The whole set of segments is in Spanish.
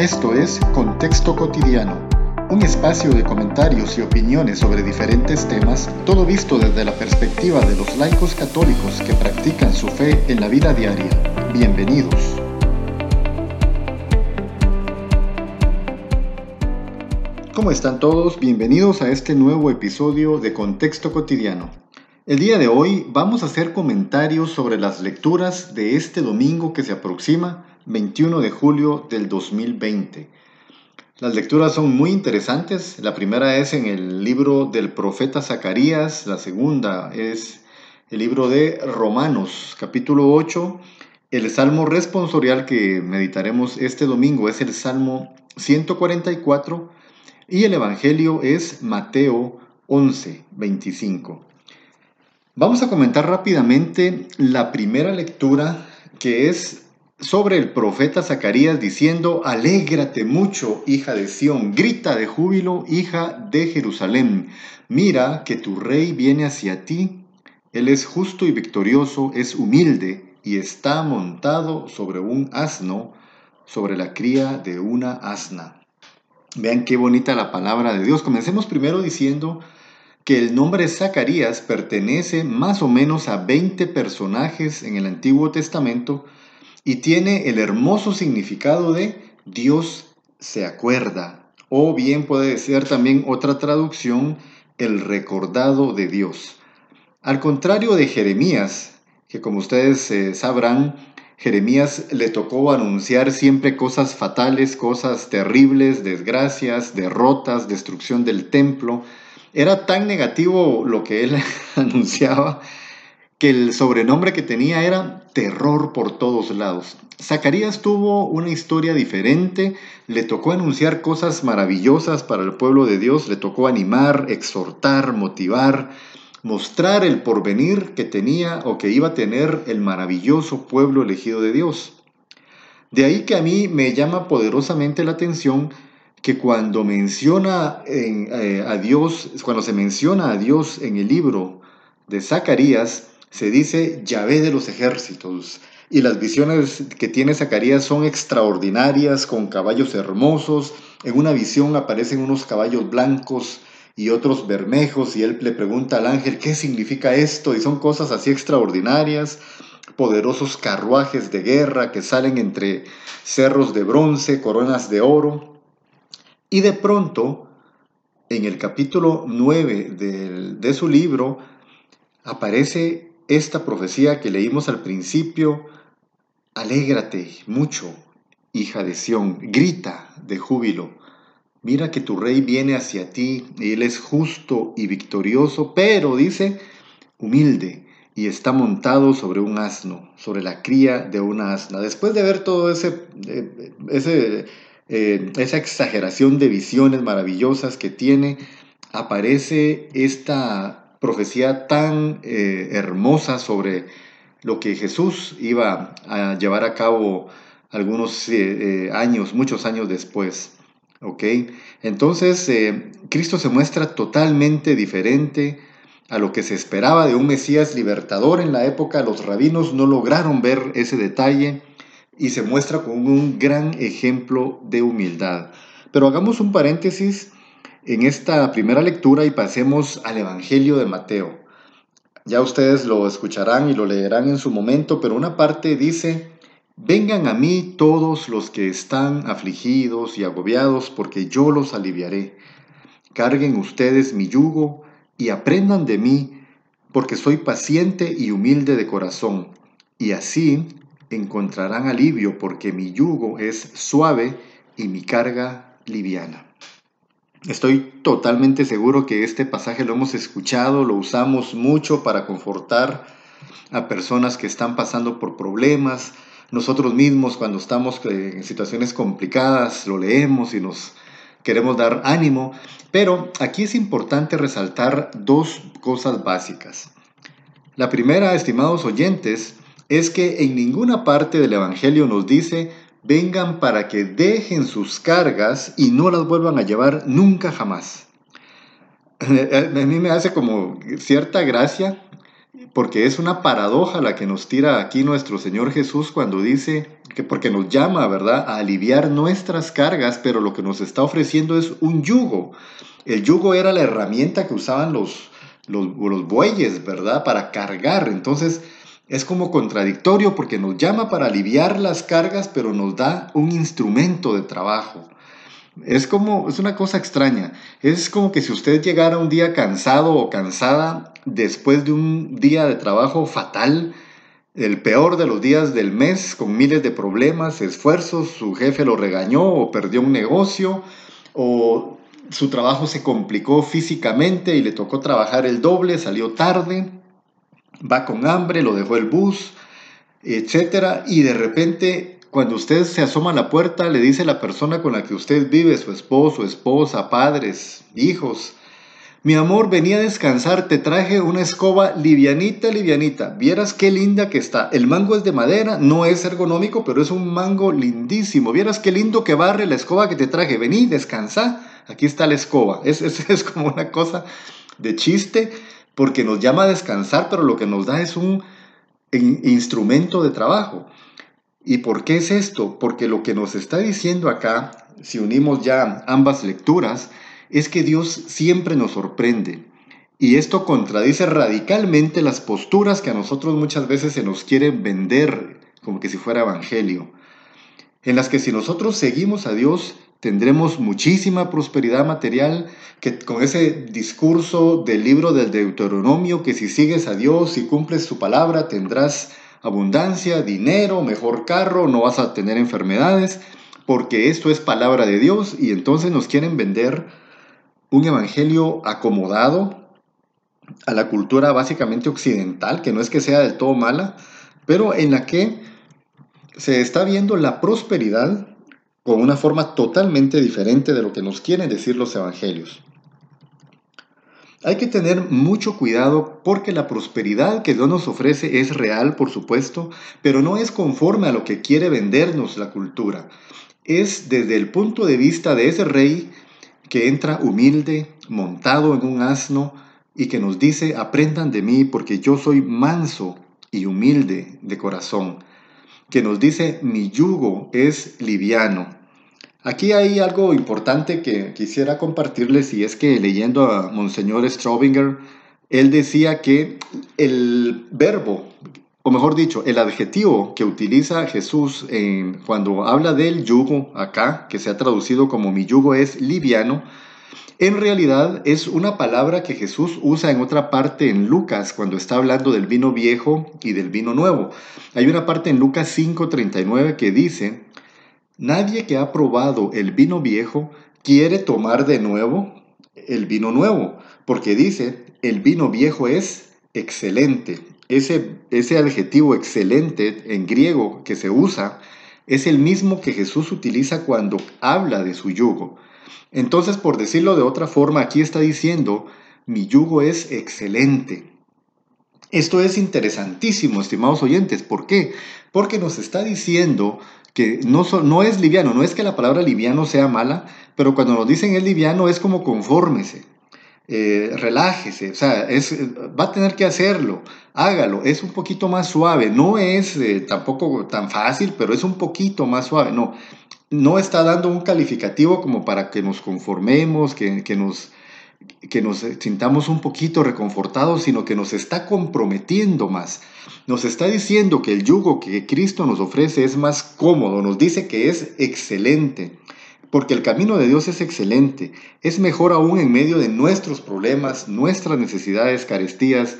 Esto es Contexto Cotidiano, un espacio de comentarios y opiniones sobre diferentes temas, todo visto desde la perspectiva de los laicos católicos que practican su fe en la vida diaria. Bienvenidos. ¿Cómo están todos? Bienvenidos a este nuevo episodio de Contexto Cotidiano. El día de hoy vamos a hacer comentarios sobre las lecturas de este domingo que se aproxima, 21 de julio del 2020. Las lecturas son muy interesantes. La primera es en el libro del profeta Zacarías, la segunda es el libro de Romanos, capítulo 8. El salmo responsorial que meditaremos este domingo es el Salmo 144 y el Evangelio es Mateo 11, 25. Vamos a comentar rápidamente la primera lectura que es sobre el profeta Zacarías diciendo, Alégrate mucho, hija de Sión, grita de júbilo, hija de Jerusalén, mira que tu rey viene hacia ti, él es justo y victorioso, es humilde y está montado sobre un asno, sobre la cría de una asna. Vean qué bonita la palabra de Dios. Comencemos primero diciendo, que el nombre Zacarías pertenece más o menos a 20 personajes en el Antiguo Testamento y tiene el hermoso significado de Dios se acuerda, o bien puede ser también otra traducción, el recordado de Dios. Al contrario de Jeremías, que como ustedes eh, sabrán, Jeremías le tocó anunciar siempre cosas fatales, cosas terribles, desgracias, derrotas, destrucción del templo, era tan negativo lo que él anunciaba que el sobrenombre que tenía era terror por todos lados. Zacarías tuvo una historia diferente, le tocó anunciar cosas maravillosas para el pueblo de Dios, le tocó animar, exhortar, motivar, mostrar el porvenir que tenía o que iba a tener el maravilloso pueblo elegido de Dios. De ahí que a mí me llama poderosamente la atención que cuando menciona eh, a Dios, cuando se menciona a Dios en el libro de Zacarías, se dice Yahvé de los ejércitos. Y las visiones que tiene Zacarías son extraordinarias, con caballos hermosos. En una visión aparecen unos caballos blancos y otros bermejos, y él le pregunta al ángel, ¿qué significa esto? Y son cosas así extraordinarias poderosos carruajes de guerra que salen entre cerros de bronce, coronas de oro. Y de pronto, en el capítulo 9 de, su libro, aparece esta profecía que leímos al principio, alégrate mucho, hija de Sión, grita de júbilo. Mira que tu rey viene hacia ti, y él es justo y victorioso, pero dice, humilde, y está montado sobre un asno, sobre la cría de una asna. Después de ver todo ese, eh, eh, esa exageración de visiones maravillosas que tiene, aparece esta profecía tan eh, hermosa sobre lo que Jesús iba a llevar a cabo algunos eh, años, muchos años después. Entonces, Cristo se muestra totalmente diferente a lo que se esperaba de un Mesías libertador en la época. Los rabinos no lograron ver ese detalle y se muestra como un gran ejemplo de humildad. Pero hagamos un paréntesis en esta primera lectura y pasemos al Evangelio de Mateo. Ya ustedes lo escucharán y lo leerán en su momento, pero una parte dice, vengan a mí todos los que están afligidos y agobiados, porque yo los aliviaré. Carguen ustedes mi yugo y aprendan de mí, porque soy paciente y humilde de corazón, y así encontrarán alivio porque mi yugo es suave y mi carga liviana. Estoy totalmente seguro que este pasaje lo hemos escuchado, lo usamos mucho para confortar a personas que están pasando por problemas. Nosotros mismos cuando estamos en situaciones complicadas lo leemos y nos queremos dar ánimo. Pero aquí es importante resaltar dos cosas básicas. La primera, estimados oyentes, es que en ninguna parte del Evangelio nos dice, vengan para que dejen sus cargas y no las vuelvan a llevar nunca jamás. A mí me hace como cierta gracia porque es una paradoja la que nos tira aquí nuestro Señor Jesús cuando dice que porque nos llama, ¿verdad?, a aliviar nuestras cargas, pero lo que nos está ofreciendo es un yugo. El yugo era la herramienta que usaban los, los, los bueyes, ¿verdad?, para cargar. Entonces, es como contradictorio porque nos llama para aliviar las cargas, pero nos da un instrumento de trabajo. Es como, es una cosa extraña. Es como que si usted llegara un día cansado o cansada después de un día de trabajo fatal, el peor de los días del mes, con miles de problemas, esfuerzos, su jefe lo regañó o perdió un negocio, o su trabajo se complicó físicamente y le tocó trabajar el doble, salió tarde, va con hambre, lo dejó el bus, etcétera, y de repente cuando usted se asoma a la puerta, le dice la persona con la que usted vive, su esposo, esposa, padres, hijos, mi amor, venía a descansar, te traje una escoba livianita, livianita. Vieras qué linda que está. El mango es de madera, no es ergonómico, pero es un mango lindísimo. Vieras qué lindo que barre la escoba que te traje. Vení, descansa. Aquí está la escoba. Es, es, es como una cosa de chiste porque nos llama a descansar, pero lo que nos da es un instrumento de trabajo. ¿Y por qué es esto? Porque lo que nos está diciendo acá, si unimos ya ambas lecturas, es que Dios siempre nos sorprende. Y esto contradice radicalmente las posturas que a nosotros muchas veces se nos quieren vender como que si fuera evangelio. En las que si nosotros seguimos a Dios, tendremos muchísima prosperidad material, que con ese discurso del libro del Deuteronomio, que si sigues a Dios y cumples su palabra, tendrás abundancia, dinero, mejor carro, no vas a tener enfermedades, porque esto es palabra de Dios y entonces nos quieren vender un evangelio acomodado a la cultura básicamente occidental, que no es que sea del todo mala, pero en la que se está viendo la prosperidad con una forma totalmente diferente de lo que nos quieren decir los evangelios. Hay que tener mucho cuidado porque la prosperidad que Dios nos ofrece es real, por supuesto, pero no es conforme a lo que quiere vendernos la cultura. Es desde el punto de vista de ese rey que entra humilde, montado en un asno, y que nos dice, aprendan de mí porque yo soy manso y humilde de corazón. Que nos dice, mi yugo es liviano Aquí hay algo importante que quisiera compartirles y es que leyendo a Monseñor Straubinger, él decía que el verbo, o mejor dicho, el adjetivo que utiliza Jesús cuando habla del yugo acá, que se ha traducido como mi yugo es liviano, en realidad es una palabra que Jesús usa en otra parte en Lucas cuando está hablando del vino viejo y del vino nuevo. Hay una parte en Lucas 5:39 que dice, Nadie que ha probado el vino viejo quiere tomar de nuevo el vino nuevo, porque dice, el vino viejo es excelente. Ese, ese adjetivo excelente en griego que se usa es el mismo que Jesús utiliza cuando habla de su yugo. Entonces, por decirlo de otra forma, aquí está diciendo, mi yugo es excelente. Esto es interesantísimo, estimados oyentes. ¿Por qué? Porque nos está diciendo que no, es liviano, no es que la palabra liviano sea mala, pero cuando nos dicen es liviano es como confórmese, eh, relájese, o sea, va a tener que hacerlo, hágalo, es un poquito más suave, no es eh, tampoco tan fácil, pero es un poquito más suave, no, no está dando un calificativo como para que nos conformemos, que, que nos que nos sintamos un poquito reconfortados, sino que nos está comprometiendo más. Nos está diciendo que el yugo que Cristo nos ofrece es más cómodo, nos dice que es excelente, porque el camino de Dios es excelente, es mejor aún en medio de nuestros problemas, nuestras necesidades, carestías,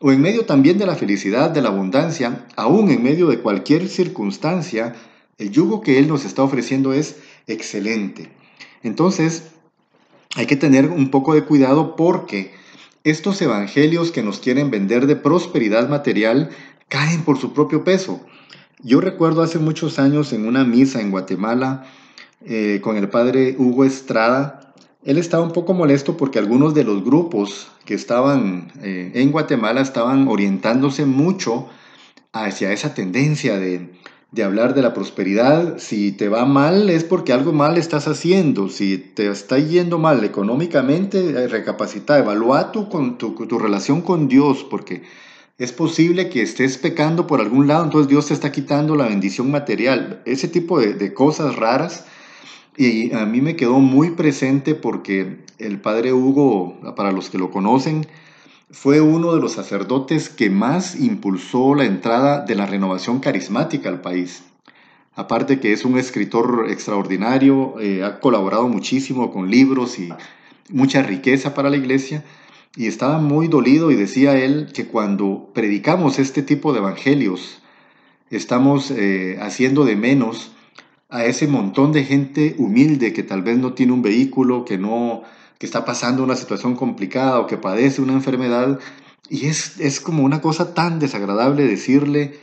o en medio también de la felicidad, de la abundancia, aún en medio de cualquier circunstancia, el yugo que Él nos está ofreciendo es excelente. Entonces, hay que tener un poco de cuidado porque estos evangelios que nos quieren vender de prosperidad material caen por su propio peso. Yo recuerdo hace muchos años en una misa en Guatemala eh, con el padre Hugo Estrada, él estaba un poco molesto porque algunos de los grupos que estaban eh, en Guatemala estaban orientándose mucho hacia esa tendencia de de hablar de la prosperidad. Si te va mal es porque algo mal estás haciendo. Si te está yendo mal económicamente, eh, recapacita, evalúa tu, con, tu, tu relación con Dios, porque es posible que estés pecando por algún lado, entonces Dios te está quitando la bendición material. Ese tipo de, de cosas raras. Y a mí me quedó muy presente porque el padre Hugo, para los que lo conocen, fue uno de los sacerdotes que más impulsó la entrada de la renovación carismática al país. Aparte que es un escritor extraordinario, eh, ha colaborado muchísimo con libros y mucha riqueza para la iglesia, y estaba muy dolido y decía él que cuando predicamos este tipo de evangelios, estamos eh, haciendo de menos a ese montón de gente humilde que tal vez no tiene un vehículo, que no está pasando una situación complicada o que padece una enfermedad y es, es como una cosa tan desagradable decirle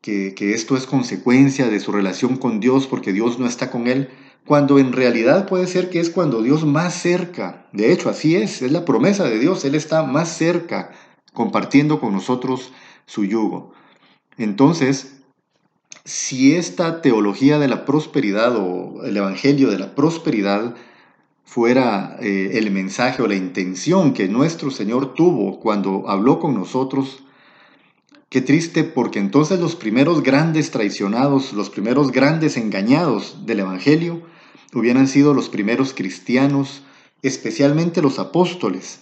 que, que esto es consecuencia de su relación con Dios porque Dios no está con él, cuando en realidad puede ser que es cuando Dios más cerca, de hecho así es, es la promesa de Dios, Él está más cerca compartiendo con nosotros su yugo. Entonces, si esta teología de la prosperidad o el Evangelio de la prosperidad fuera eh, el mensaje o la intención que nuestro Señor tuvo cuando habló con nosotros, qué triste porque entonces los primeros grandes traicionados, los primeros grandes engañados del Evangelio, hubieran sido los primeros cristianos, especialmente los apóstoles,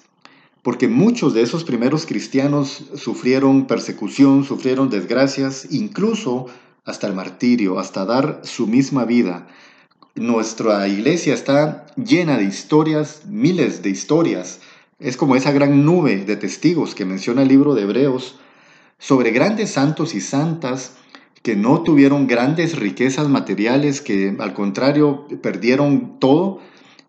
porque muchos de esos primeros cristianos sufrieron persecución, sufrieron desgracias, incluso hasta el martirio, hasta dar su misma vida. Nuestra iglesia está llena de historias, miles de historias. Es como esa gran nube de testigos que menciona el libro de Hebreos sobre grandes santos y santas que no tuvieron grandes riquezas materiales, que al contrario perdieron todo,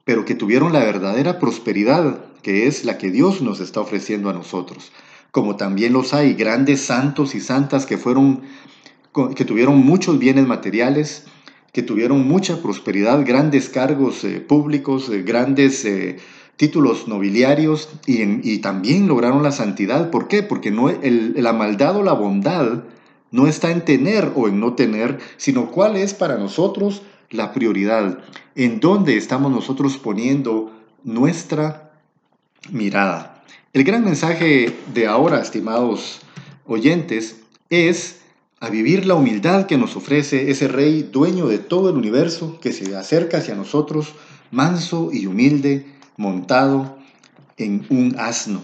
pero que tuvieron la verdadera prosperidad, que es la que Dios nos está ofreciendo a nosotros. Como también los hay grandes santos y santas que fueron que tuvieron muchos bienes materiales, que tuvieron mucha prosperidad, grandes cargos eh, públicos, eh, grandes eh, títulos nobiliarios y, también lograron la santidad. ¿Por qué? Porque no, la maldad o la bondad no está en tener o en no tener, sino cuál es para nosotros la prioridad, en dónde estamos nosotros poniendo nuestra mirada. El gran mensaje de ahora, estimados oyentes, es a vivir la humildad que nos ofrece ese Rey dueño de todo el universo que se acerca hacia nosotros, manso y humilde, montado en un asno.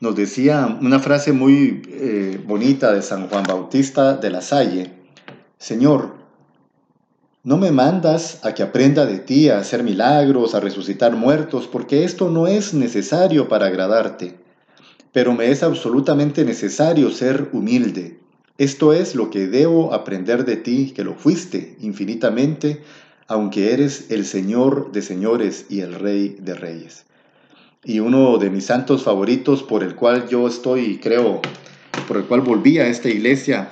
Nos decía una frase muy eh, bonita de San Juan Bautista de la Salle, Señor, no me mandas a que aprenda de ti a hacer milagros, a resucitar muertos, porque esto no es necesario para agradarte, pero me es absolutamente necesario ser humilde esto es lo que debo aprender de ti, que lo fuiste infinitamente, aunque eres el Señor de señores y el Rey de reyes. Y uno de mis santos favoritos por el cual yo estoy, creo, por el cual volví a esta iglesia,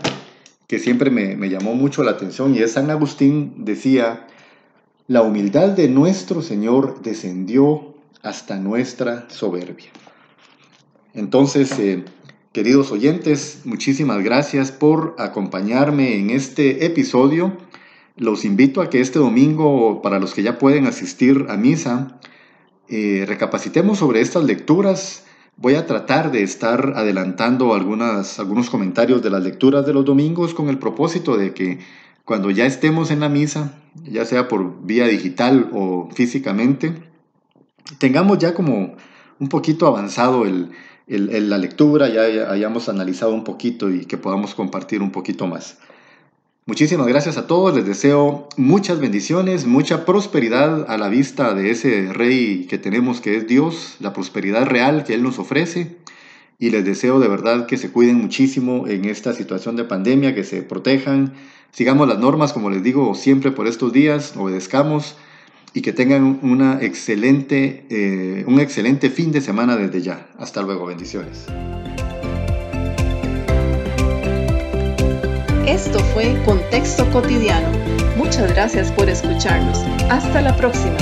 que siempre me, llamó mucho la atención, y es San Agustín, decía, la humildad de nuestro Señor descendió hasta nuestra soberbia. Entonces, eh, Queridos oyentes, muchísimas gracias por acompañarme en este episodio. Los invito a que este domingo, para los que ya pueden asistir a misa, eh, recapacitemos sobre estas lecturas. Voy a tratar de estar adelantando algunas, algunos comentarios de las lecturas de los domingos con el propósito de que cuando ya estemos en la misa, ya sea por vía digital o físicamente, tengamos ya como un poquito avanzado el, la lectura, ya hayamos analizado un poquito y que podamos compartir un poquito más. Muchísimas gracias a todos, les deseo muchas bendiciones, mucha prosperidad a la vista de ese rey que tenemos que es Dios, la prosperidad real que Él nos ofrece. Y les deseo de verdad que se cuiden muchísimo en esta situación de pandemia, que se protejan, sigamos las normas como les digo siempre por estos días, obedezcamos y que tengan una excelente, eh, un excelente fin de semana desde ya. Hasta luego, bendiciones. Esto fue Contexto Cotidiano. Muchas gracias por escucharnos. Hasta la próxima.